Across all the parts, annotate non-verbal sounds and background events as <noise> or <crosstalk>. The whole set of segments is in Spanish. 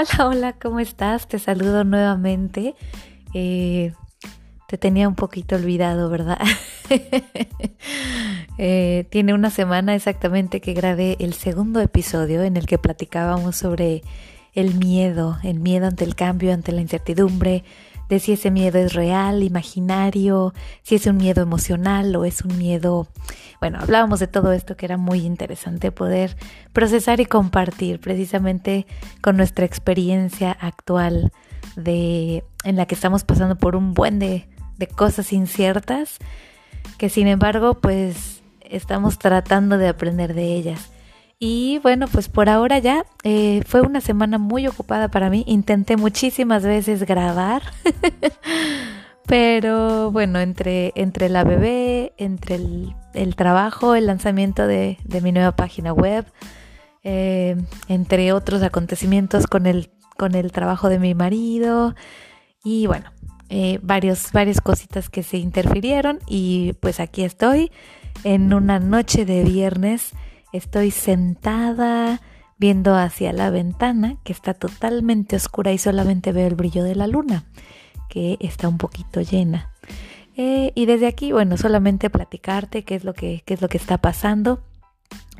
Hola, hola, ¿cómo estás? Te saludo nuevamente. Eh, te tenía un poquito olvidado, ¿verdad? <laughs> Eh, tiene una semana exactamente que grabé el segundo episodio en el que platicábamos sobre el miedo, el miedo ante el cambio, ante la incertidumbre, de si ese miedo es real, imaginario, si es un miedo emocional o es un miedo... Bueno, hablábamos de todo esto que era muy interesante poder procesar y compartir precisamente con nuestra experiencia actual de en la que estamos pasando por un buen de, de cosas inciertas que sin embargo pues estamos tratando de aprender de ellas. Y bueno, pues por ahora ya eh, fue una semana muy ocupada para mí. Intenté muchísimas veces grabar. <laughs> Pero bueno, entre, entre la bebé, entre el, trabajo, el lanzamiento de, mi nueva página web, eh, entre otros acontecimientos con el, con el trabajo de mi marido y bueno, eh, varios, varias cositas que se interfirieron y pues aquí estoy en una noche de viernes Estoy sentada viendo hacia la ventana que está totalmente oscura y solamente veo el brillo de la luna, que está un poquito llena. Eh, y desde aquí, bueno, solamente platicarte qué es lo que, qué es lo que está pasando.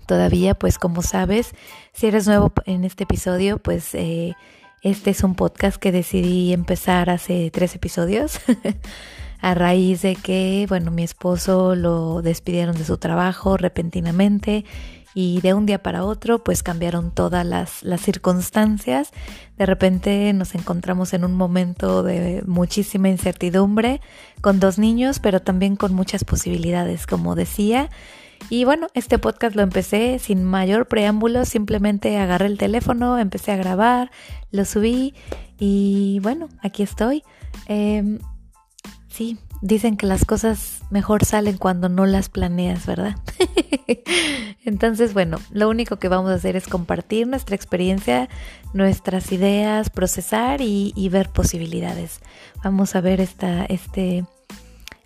Todavía, pues como sabes, si eres nuevo en este episodio, pues eh, este es un podcast que decidí empezar hace tres episodios. <laughs> a raíz de que, bueno, mi esposo lo despidieron de su trabajo repentinamente y de un día para otro pues cambiaron todas las, las circunstancias. De repente nos encontramos en un momento de muchísima incertidumbre con dos niños, pero también con muchas posibilidades, como decía. Y bueno, este podcast lo empecé sin mayor preámbulo, simplemente agarré el teléfono, empecé a grabar, lo subí y bueno, aquí estoy. Eh, sí, Dicen que las cosas mejor salen cuando no las planeas, ¿verdad? <laughs> Entonces, bueno, lo único que vamos a hacer es compartir nuestra experiencia, nuestras ideas, procesar y, ver posibilidades. Vamos a ver esta, este,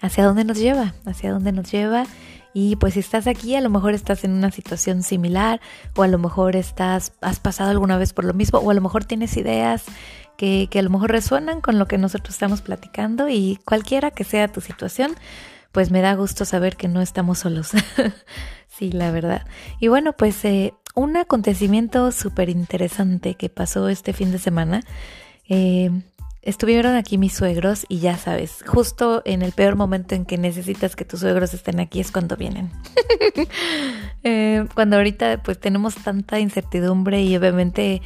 hacia dónde nos lleva, hacia dónde nos lleva. Y pues si estás aquí, a lo mejor estás en una situación similar, o a lo mejor estás, has pasado alguna vez por lo mismo, o a lo mejor tienes ideas que, a lo mejor resuenan con lo que nosotros estamos platicando y cualquiera que sea tu situación, pues me da gusto saber que no estamos solos. <laughs> sí, la verdad. Y bueno, pues eh, un acontecimiento súper interesante que pasó este fin de semana. Eh, estuvieron aquí mis suegros y ya sabes, justo en el peor momento en que necesitas que tus suegros estén aquí es cuando vienen. <laughs> Eh, cuando ahorita pues tenemos tanta incertidumbre y obviamente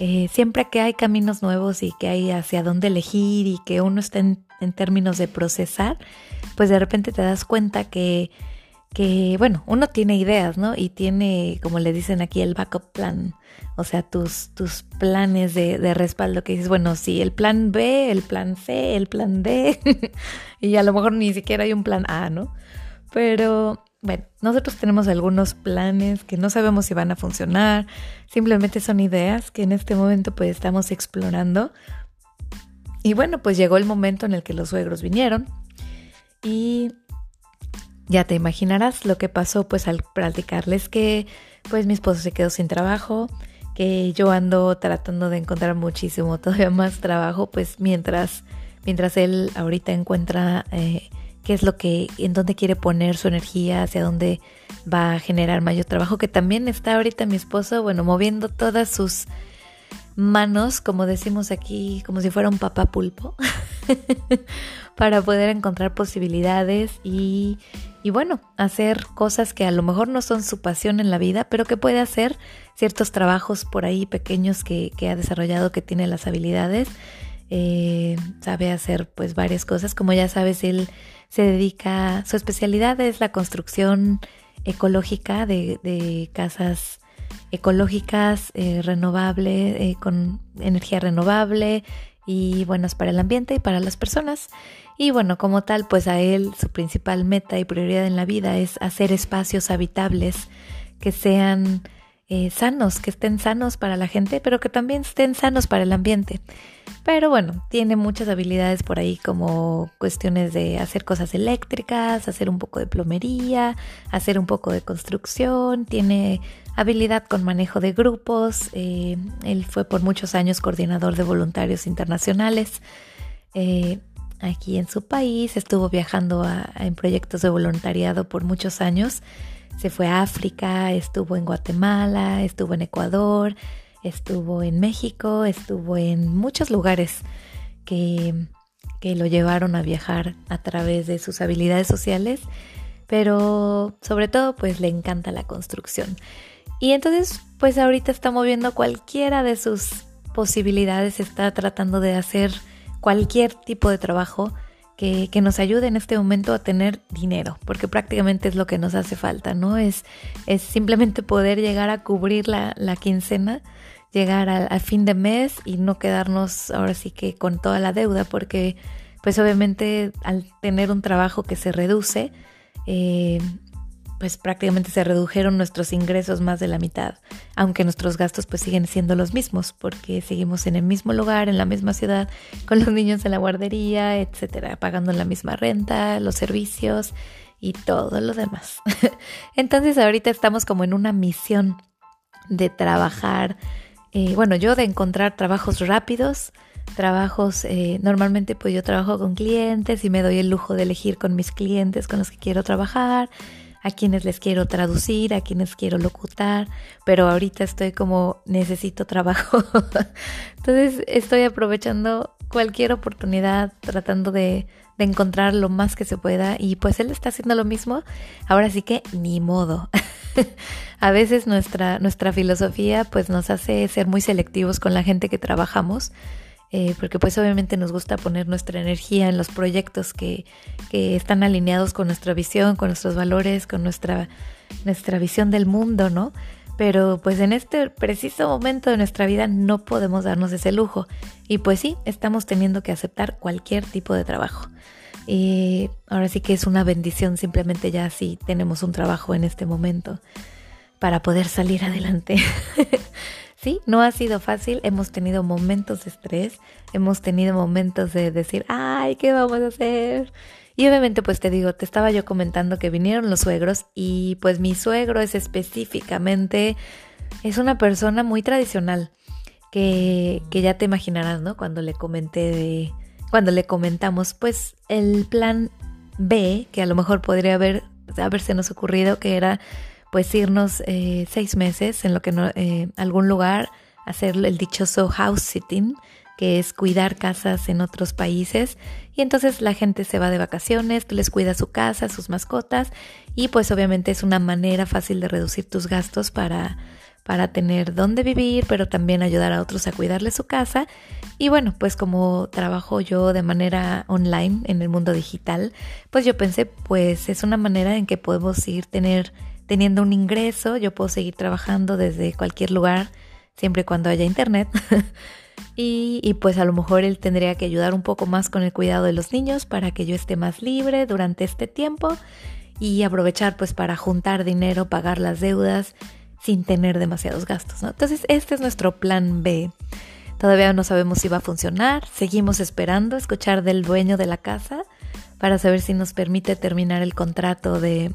eh, siempre que hay caminos nuevos y que hay hacia dónde elegir y que uno está en, términos de procesar, pues de repente te das cuenta que, que, bueno, uno tiene ideas, ¿no? Y tiene, como le dicen aquí, el backup plan, o sea, tus, tus planes de, de respaldo que dices, bueno, sí, el plan B, el plan C, el plan D, <laughs> y a lo mejor ni siquiera hay un plan A, ¿no? Pero bueno, nosotros tenemos algunos planes que no sabemos si van a funcionar, simplemente son ideas que en este momento pues estamos explorando. Y bueno, pues llegó el momento en el que los suegros vinieron y ya te imaginarás lo que pasó pues al platicarles que pues mi esposo se quedó sin trabajo, que yo ando tratando de encontrar muchísimo todavía más trabajo pues mientras mientras él ahorita encuentra eh, qué es lo que, en dónde quiere poner su energía, hacia dónde va a generar mayor trabajo, que también está ahorita mi esposo, bueno, moviendo todas sus manos, como decimos aquí, como si fuera un papá pulpo, <laughs> para poder encontrar posibilidades y, y bueno, hacer cosas que a lo mejor no son su pasión en la vida, pero que puede hacer ciertos trabajos por ahí pequeños que, que ha desarrollado, que tiene las habilidades. Eh, sabe hacer pues varias cosas, como ya sabes, él se dedica, su especialidad es la construcción ecológica de, casas ecológicas, eh, renovable, eh, con energía renovable y buenas para el ambiente y para las personas. Y bueno, como tal, pues a él su principal meta y prioridad en la vida es hacer espacios habitables que sean eh, sanos, que estén sanos para la gente, pero que también estén sanos para el ambiente. Pero bueno, tiene muchas habilidades por ahí como cuestiones de hacer cosas eléctricas, hacer un poco de plomería, hacer un poco de construcción, tiene habilidad con manejo de grupos, eh, él fue por muchos años coordinador de voluntarios internacionales. Eh, aquí en su país, estuvo viajando en proyectos de voluntariado por muchos años se fue a África, estuvo en Guatemala, estuvo en Ecuador, estuvo en México, estuvo en muchos lugares que, que lo llevaron a viajar a través de sus habilidades sociales, pero sobre todo pues le encanta la construcción. Y entonces pues ahorita está moviendo cualquiera de sus posibilidades, está tratando de hacer cualquier tipo de trabajo que, nos ayude en este momento a tener dinero, porque prácticamente es lo que nos hace falta, ¿no? Es, es simplemente poder llegar a cubrir la, quincena, llegar al, fin de mes y no quedarnos ahora sí que con toda la deuda, porque pues obviamente al tener un trabajo que se reduce, eh, pues prácticamente se redujeron nuestros ingresos más de la mitad, aunque nuestros gastos pues siguen siendo los mismos, porque seguimos en el mismo lugar, en la misma ciudad, con los niños en la guardería, etcétera, pagando la misma renta, los servicios y todo lo demás. <laughs> Entonces ahorita estamos como en una misión de trabajar, eh, bueno, yo de encontrar trabajos rápidos, trabajos, eh, normalmente pues yo trabajo con clientes y me doy el lujo de elegir con mis clientes con los que quiero trabajar a quienes les quiero traducir, a quienes quiero locutar, pero ahorita estoy como necesito trabajo. <laughs> Entonces estoy aprovechando cualquier oportunidad, tratando de, de, encontrar lo más que se pueda y pues él está haciendo lo mismo. Ahora sí que ni modo. <laughs> a veces nuestra, nuestra filosofía pues nos hace ser muy selectivos con la gente que trabajamos eh, porque pues obviamente nos gusta poner nuestra energía en los proyectos que, que, están alineados con nuestra visión, con nuestros valores, con nuestra, nuestra visión del mundo, ¿no? Pero pues en este preciso momento de nuestra vida no podemos darnos ese lujo. Y pues sí, estamos teniendo que aceptar cualquier tipo de trabajo. Y ahora sí que es una bendición simplemente ya si tenemos un trabajo en este momento para poder salir adelante. <laughs> Sí, no ha sido fácil, hemos tenido momentos de estrés, hemos tenido momentos de decir, ay, ¿qué vamos a hacer? Y obviamente pues te digo, te estaba yo comentando que vinieron los suegros y pues mi suegro es específicamente, es una persona muy tradicional, que, que ya te imaginarás, ¿no? Cuando le comenté de, cuando le comentamos pues el plan B, que a lo mejor podría haber, haberse nos ocurrido, que era pues irnos eh, seis meses en lo que no, eh, algún lugar, hacer el dichoso house sitting, que es cuidar casas en otros países. Y entonces la gente se va de vacaciones, tú les cuidas su casa, sus mascotas, y pues obviamente es una manera fácil de reducir tus gastos para, para tener dónde vivir, pero también ayudar a otros a cuidarle su casa. Y bueno, pues como trabajo yo de manera online en el mundo digital, pues yo pensé, pues es una manera en que podemos ir tener teniendo un ingreso, yo puedo seguir trabajando desde cualquier lugar, siempre y cuando haya internet. <laughs> y, pues a lo mejor él tendría que ayudar un poco más con el cuidado de los niños para que yo esté más libre durante este tiempo y aprovechar pues para juntar dinero, pagar las deudas sin tener demasiados gastos. Entonces este es nuestro plan B. Todavía no sabemos si va a funcionar, seguimos esperando escuchar del dueño de la casa para saber si nos permite terminar el contrato de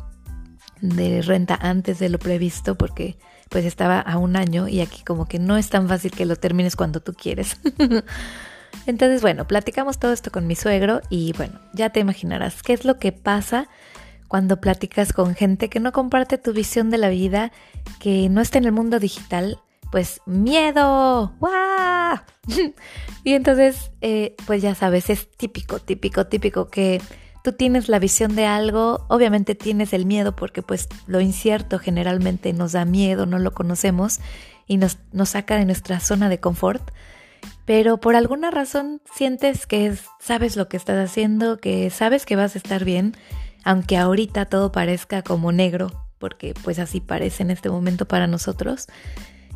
de renta antes de lo previsto porque pues estaba a un año y aquí como que no es tan fácil que lo termines cuando tú quieres. <laughs> Entonces, bueno, platicamos todo esto con mi suegro y bueno, ya te imaginarás qué es lo que pasa cuando platicas con gente que no comparte tu visión de la vida, que no está en el mundo digital, pues miedo, <laughs> y entonces, eh, pues ya sabes, es típico, típico, típico que tú tienes la visión de algo, obviamente tienes el miedo porque pues lo incierto generalmente nos da miedo, no lo conocemos y nos, saca de nuestra zona de confort, pero por alguna razón sientes que sabes lo que estás haciendo, que sabes que vas a estar bien, aunque ahorita todo parezca como negro, porque pues así parece en este momento para nosotros.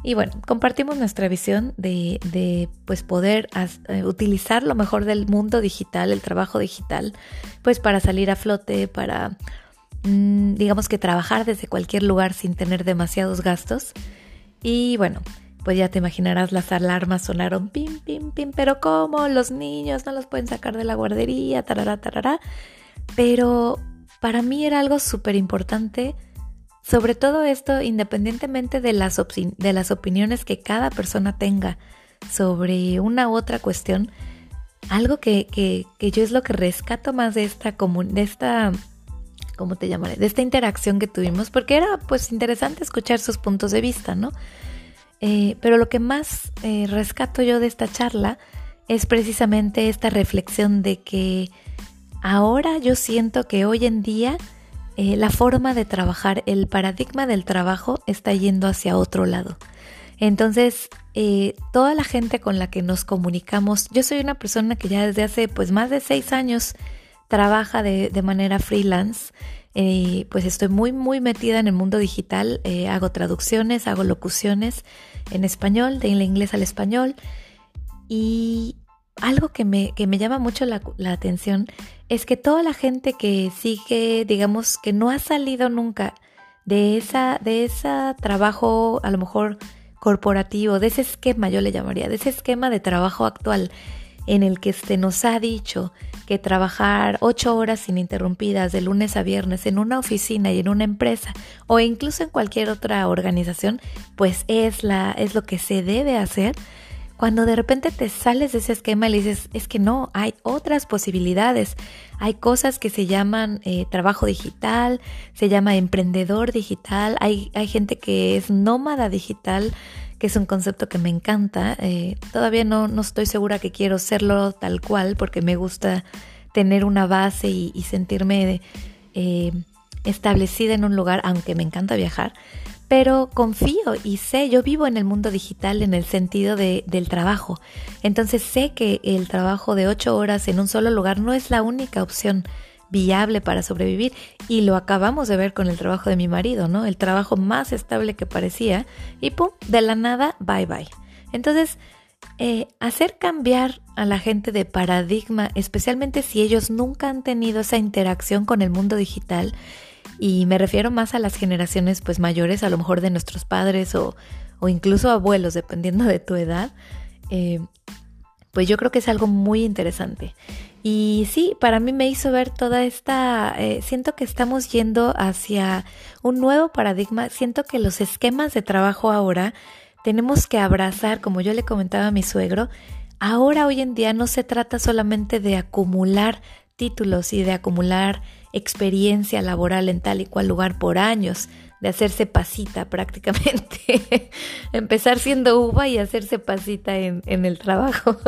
Y bueno, compartimos nuestra visión de, de pues poder eh, utilizar lo mejor del mundo digital, el trabajo digital, pues para salir a flote, para mm, digamos que trabajar desde cualquier lugar sin tener demasiados gastos. Y bueno, pues ya te imaginarás, las alarmas sonaron pim, pim, pim, pero ¿cómo? Los niños no los pueden sacar de la guardería, tarará, tarará. Pero para mí era algo súper importante, sobre todo esto, independientemente de las, de las opiniones que cada persona tenga sobre una u otra cuestión, algo que, que, que, yo es lo que rescato más de esta, de esta, ¿cómo te llamaré? De esta interacción que tuvimos, porque era pues interesante escuchar sus puntos de vista, ¿no? Eh, pero lo que más eh, rescato yo de esta charla es precisamente esta reflexión de que ahora yo siento que hoy en día eh, la forma de trabajar, el paradigma del trabajo está yendo hacia otro lado. Entonces, toda la gente con la que nos comunicamos, yo soy una persona que ya desde hace pues más de seis años trabaja de, de manera freelance eh, pues estoy muy, muy metida en el mundo digital. Eh, hago traducciones, hago locuciones en español, de inglés al español. Y algo que me, que me llama mucho la, la, atención es que toda la gente que sigue, digamos, que no ha salido nunca de esa, de ese trabajo, a lo mejor corporativo, de ese esquema, yo le llamaría, de ese esquema de trabajo actual en el que se nos ha dicho que trabajar ocho horas ininterrumpidas de lunes a viernes en una oficina y en una empresa o incluso en cualquier otra organización, pues es, la, es lo que se debe hacer. Cuando de repente te sales de ese esquema y le dices, es que no, hay otras posibilidades. Hay cosas que se llaman eh, trabajo digital, se llama emprendedor digital, hay, hay gente que es nómada digital, que es un concepto que me encanta. Eh, todavía no, no estoy segura que quiero serlo tal cual porque me gusta tener una base y, sentirme eh, establecida en un lugar, aunque me encanta viajar. Pero confío y sé, yo vivo en el mundo digital en el sentido de, del trabajo. Entonces sé que el trabajo de ocho horas en un solo lugar no es la única opción viable para sobrevivir y lo acabamos de ver con el trabajo de mi marido, ¿no? El trabajo más estable que parecía y pum, de la nada, bye bye. Entonces, eh, hacer cambiar a la gente de paradigma, especialmente si ellos nunca han tenido esa interacción con el mundo digital, y me refiero más a las generaciones pues mayores, a lo mejor de nuestros padres o, o incluso abuelos, dependiendo de tu edad, eh, pues yo creo que es algo muy interesante. Y sí, para mí me hizo ver toda esta, eh, siento que estamos yendo hacia un nuevo paradigma, siento que los esquemas de trabajo ahora tenemos que abrazar, como yo le comentaba a mi suegro, ahora hoy en día no se trata solamente de acumular títulos y de acumular experiencia laboral en tal y cual lugar por años, de hacerse pasita <laughs> prácticamente, empezar siendo uva y hacerse pasita en, el trabajo. <laughs>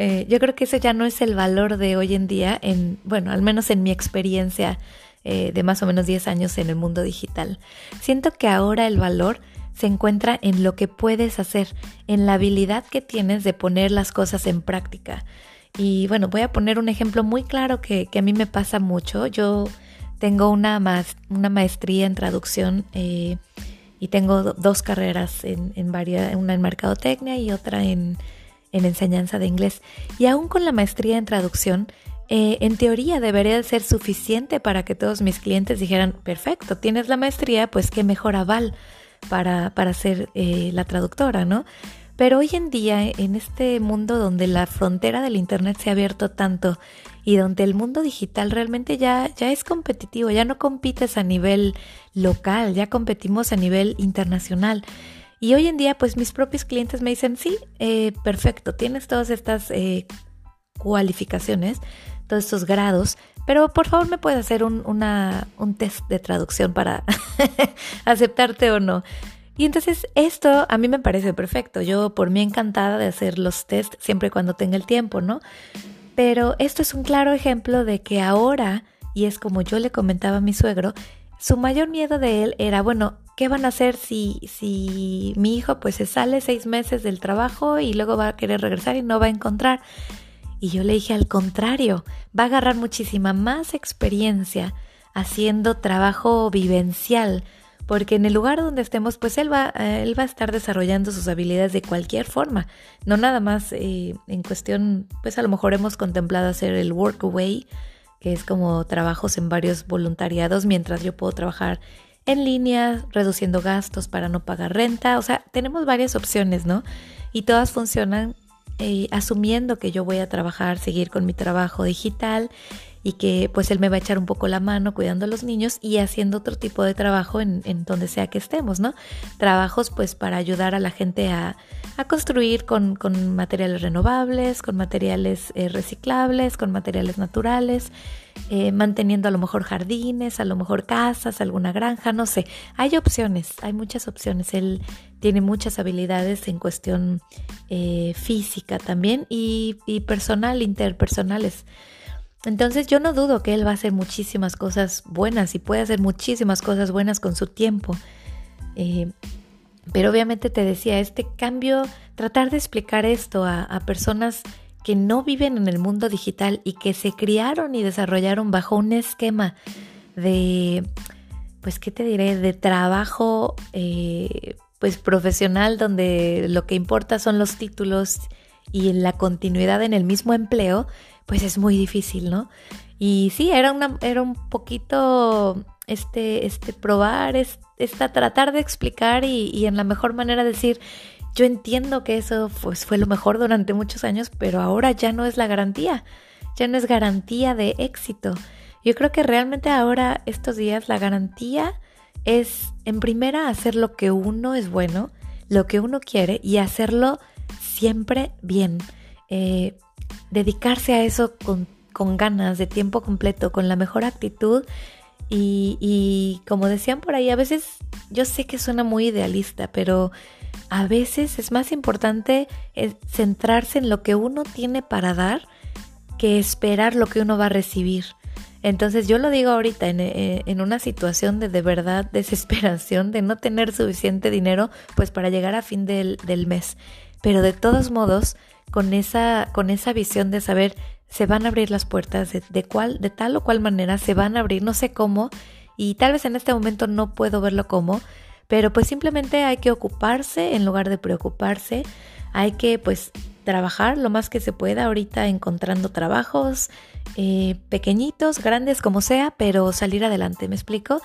Eh, yo creo que eso ya no es el valor de hoy en día, en, bueno, al menos en mi experiencia eh, de más o menos 10 años en el mundo digital. Siento que ahora el valor se encuentra en lo que puedes hacer, en la habilidad que tienes de poner las cosas en práctica. Y bueno, voy a poner un ejemplo muy claro que, que a mí me pasa mucho. Yo tengo una, una maestría en traducción eh, y tengo dos carreras en, en varias, una en mercadotecnia y otra en en enseñanza de inglés y aún con la maestría en traducción, eh, en teoría debería ser suficiente para que todos mis clientes dijeran, perfecto, tienes la maestría, pues qué mejor aval para, para ser eh, la traductora, ¿no? Pero hoy en día, en este mundo donde la frontera del Internet se ha abierto tanto y donde el mundo digital realmente ya, ya es competitivo, ya no compites a nivel local, ya competimos a nivel internacional. Y hoy en día, pues mis propios clientes me dicen, sí, eh, perfecto, tienes todas estas eh, cualificaciones, todos estos grados, pero por favor me puedes hacer un, un test de traducción para <laughs> aceptarte o no. Y entonces esto a mí me parece perfecto. Yo por mí encantada de hacer los test siempre y cuando tenga el tiempo, ¿no? Pero esto es un claro ejemplo de que ahora, y es como yo le comentaba a mi suegro, su mayor miedo de él era, bueno, ¿qué van a hacer si, si mi hijo pues se sale seis meses del trabajo y luego va a querer regresar y no va a encontrar? Y yo le dije al contrario, va a agarrar muchísima más experiencia haciendo trabajo vivencial, porque en el lugar donde estemos, pues él va, eh, él va a estar desarrollando sus habilidades de cualquier forma, no nada más eh, en cuestión, pues a lo mejor hemos contemplado hacer el workaway, que es como trabajos en varios voluntariados, mientras yo puedo trabajar en línea, reduciendo gastos para no pagar renta. O sea, tenemos varias opciones, ¿no? Y todas funcionan eh, asumiendo que yo voy a trabajar, seguir con mi trabajo digital y que pues él me va a echar un poco la mano cuidando a los niños y haciendo otro tipo de trabajo en, donde sea que estemos, ¿no? Trabajos pues para ayudar a la gente a, construir con, materiales renovables, con materiales eh, reciclables, con materiales naturales, eh, manteniendo a lo mejor jardines, a lo mejor casas, alguna granja, no sé. Hay opciones, hay muchas opciones. Él tiene muchas habilidades en cuestión eh, física también y, y personal, interpersonales. Entonces yo no dudo que él va a hacer muchísimas cosas buenas y puede hacer muchísimas cosas buenas con su tiempo. Eh, pero obviamente te decía, este cambio, tratar de explicar esto a, personas que no viven en el mundo digital y que se criaron y desarrollaron bajo un esquema de, pues, ¿qué te diré? De trabajo, eh, pues, profesional, donde lo que importa son los títulos y la continuidad en el mismo empleo, pues es muy difícil, ¿no? Y sí, era, una, era un poquito este, este probar, tratar de explicar y, en la mejor manera decir, yo entiendo que eso pues, fue lo mejor durante muchos años, pero ahora ya no es la garantía, ya no es garantía de éxito. Yo creo que realmente ahora, estos días, la garantía es, en primera, hacer lo que uno es bueno, lo que uno quiere y hacerlo siempre bien. Eh, dedicarse a eso con, ganas, de tiempo completo, con la mejor actitud. Y, como decían por ahí, a veces yo sé que suena muy idealista, pero a veces es más importante eh, centrarse en lo que uno tiene para dar que esperar lo que uno va a recibir. Entonces yo lo digo ahorita en, eh, una situación de de verdad <laughs> desesperación, de no tener suficiente dinero pues para llegar a fin del, del mes. Pero de todos modos, con esa, con esa visión de saber se van a abrir las puertas de, cuál, de tal o cual manera se van a abrir, no sé cómo, y tal vez en este momento no puedo verlo cómo, pero pues simplemente hay que ocuparse en lugar de preocuparse, hay que pues trabajar lo más que se pueda ahorita encontrando trabajos eh, pequeñitos, grandes como sea, pero salir adelante, ¿me explico?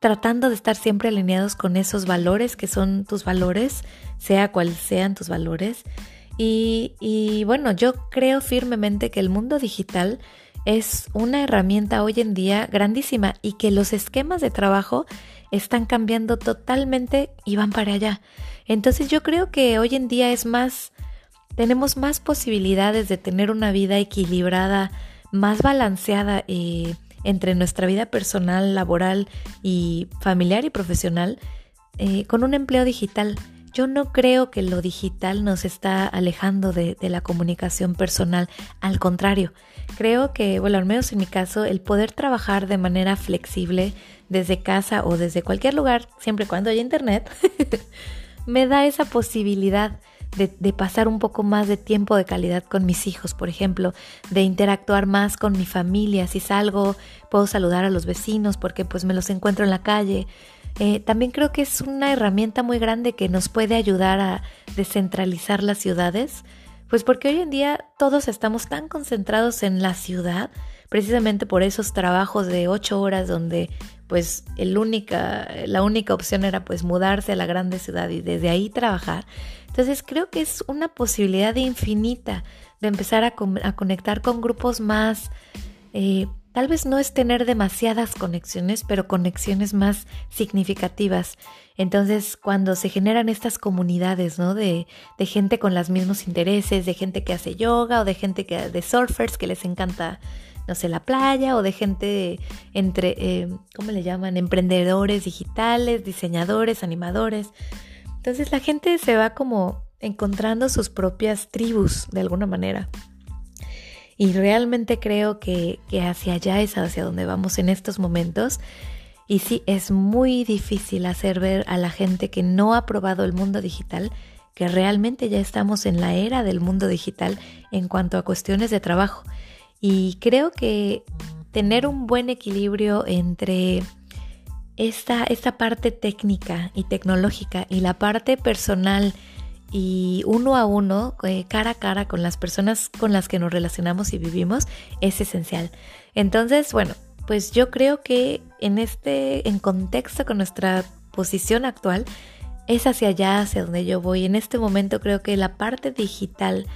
Tratando de estar siempre alineados con esos valores que son tus valores, sea cual sean tus valores. Y, bueno, yo creo firmemente que el mundo digital es una herramienta hoy en día grandísima y que los esquemas de trabajo están cambiando totalmente y van para allá. Entonces yo creo que hoy en día es más, tenemos más posibilidades de tener una vida equilibrada, más balanceada eh, entre nuestra vida personal, laboral y familiar y profesional eh, con un empleo digital. Yo no creo que lo digital nos está alejando de, la comunicación personal, al contrario, creo que, bueno, al menos en mi caso, el poder trabajar de manera flexible desde casa o desde cualquier lugar, siempre y cuando haya internet, <laughs> me da esa posibilidad de, pasar un poco más de tiempo de calidad con mis hijos, por ejemplo, de interactuar más con mi familia. Si salgo, puedo saludar a los vecinos porque pues me los encuentro en la calle. Eh, también creo que es una herramienta muy grande que nos puede ayudar a descentralizar las ciudades, pues porque hoy en día todos estamos tan concentrados en la ciudad, precisamente por esos trabajos de ocho horas donde pues el única, la única opción era pues mudarse a la grande ciudad y desde ahí trabajar. Entonces creo que es una posibilidad infinita de empezar a, conectar con grupos más eh, Tal vez no es tener demasiadas conexiones, pero conexiones más significativas. Entonces, cuando se generan estas comunidades, ¿no? De, de gente con los mismos intereses, de gente que hace yoga o de gente que de surfers que les encanta, no sé, la playa o de gente entre, eh, ¿cómo le llaman? Emprendedores digitales, diseñadores, animadores. Entonces la gente se va como encontrando sus propias tribus de alguna manera. Y realmente creo que, hacia allá es hacia donde vamos en estos momentos. Y sí, es muy difícil hacer ver a la gente que no ha probado el mundo digital que realmente ya estamos en la era del mundo digital en cuanto a cuestiones de trabajo. Y creo que tener un buen equilibrio entre esta, esta parte técnica y tecnológica y la parte personal y uno a uno, eh, cara a cara con las personas con las que nos relacionamos y vivimos, es esencial. Entonces, bueno, pues yo creo que en este, en contexto con nuestra posición actual, es hacia allá, hacia donde yo voy. En este momento creo que la parte digital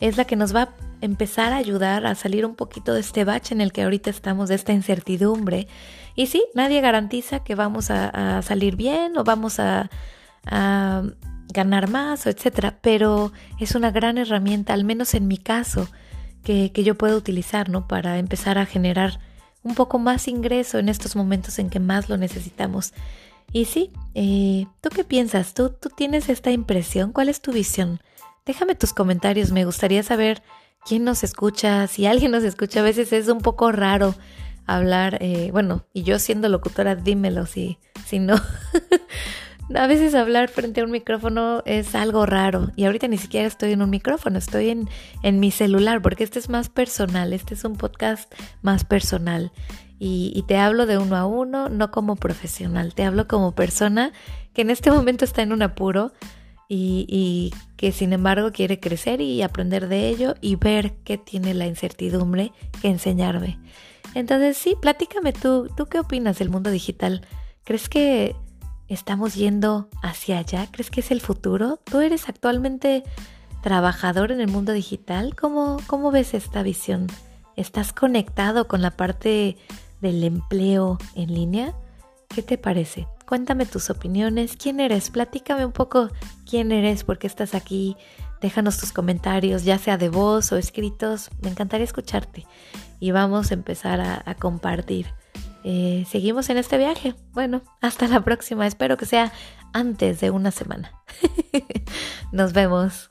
es la que nos va a empezar a ayudar a salir un poquito de este bache en el que ahorita estamos, de esta incertidumbre. Y sí, nadie garantiza que vamos a, salir bien o vamos a, a ganar más etcétera, pero es una gran herramienta, al menos en mi caso, que, que yo puedo utilizar, ¿no? Para empezar a generar un poco más ingreso en estos momentos en que más lo necesitamos. Y sí, eh, ¿tú qué piensas? ¿Tú, ¿Tú tienes esta impresión? ¿Cuál es tu visión? Déjame tus comentarios, me gustaría saber quién nos escucha, si alguien nos escucha, a veces es un poco raro hablar, eh, bueno, y yo siendo locutora, dímelo si, si no. <laughs> a veces hablar frente a un micrófono es algo raro y ahorita ni siquiera estoy en un micrófono, estoy en, en mi celular porque este es más personal, este es un podcast más personal y, te hablo de uno a uno, no como profesional, te hablo como persona que en este momento está en un apuro y, y que sin embargo quiere crecer y aprender de ello y ver qué tiene la incertidumbre que enseñarme. Entonces sí, platícame tú, ¿tú qué opinas del mundo digital? ¿Crees que ¿Estamos yendo hacia allá? ¿Crees que es el futuro? ¿Tú eres actualmente trabajador en el mundo digital? ¿Cómo, cómo ves esta visión? ¿Estás conectado con la parte del empleo en línea? ¿Qué te parece? Cuéntame tus opiniones. ¿Quién eres? Platícame un poco quién eres, por qué estás aquí. Déjanos tus comentarios, ya sea de voz o escritos. Me encantaría escucharte. Y vamos a empezar a, a compartir. Eh, seguimos en este viaje. Bueno, hasta la próxima. Espero que sea antes de una semana. <laughs> Nos vemos.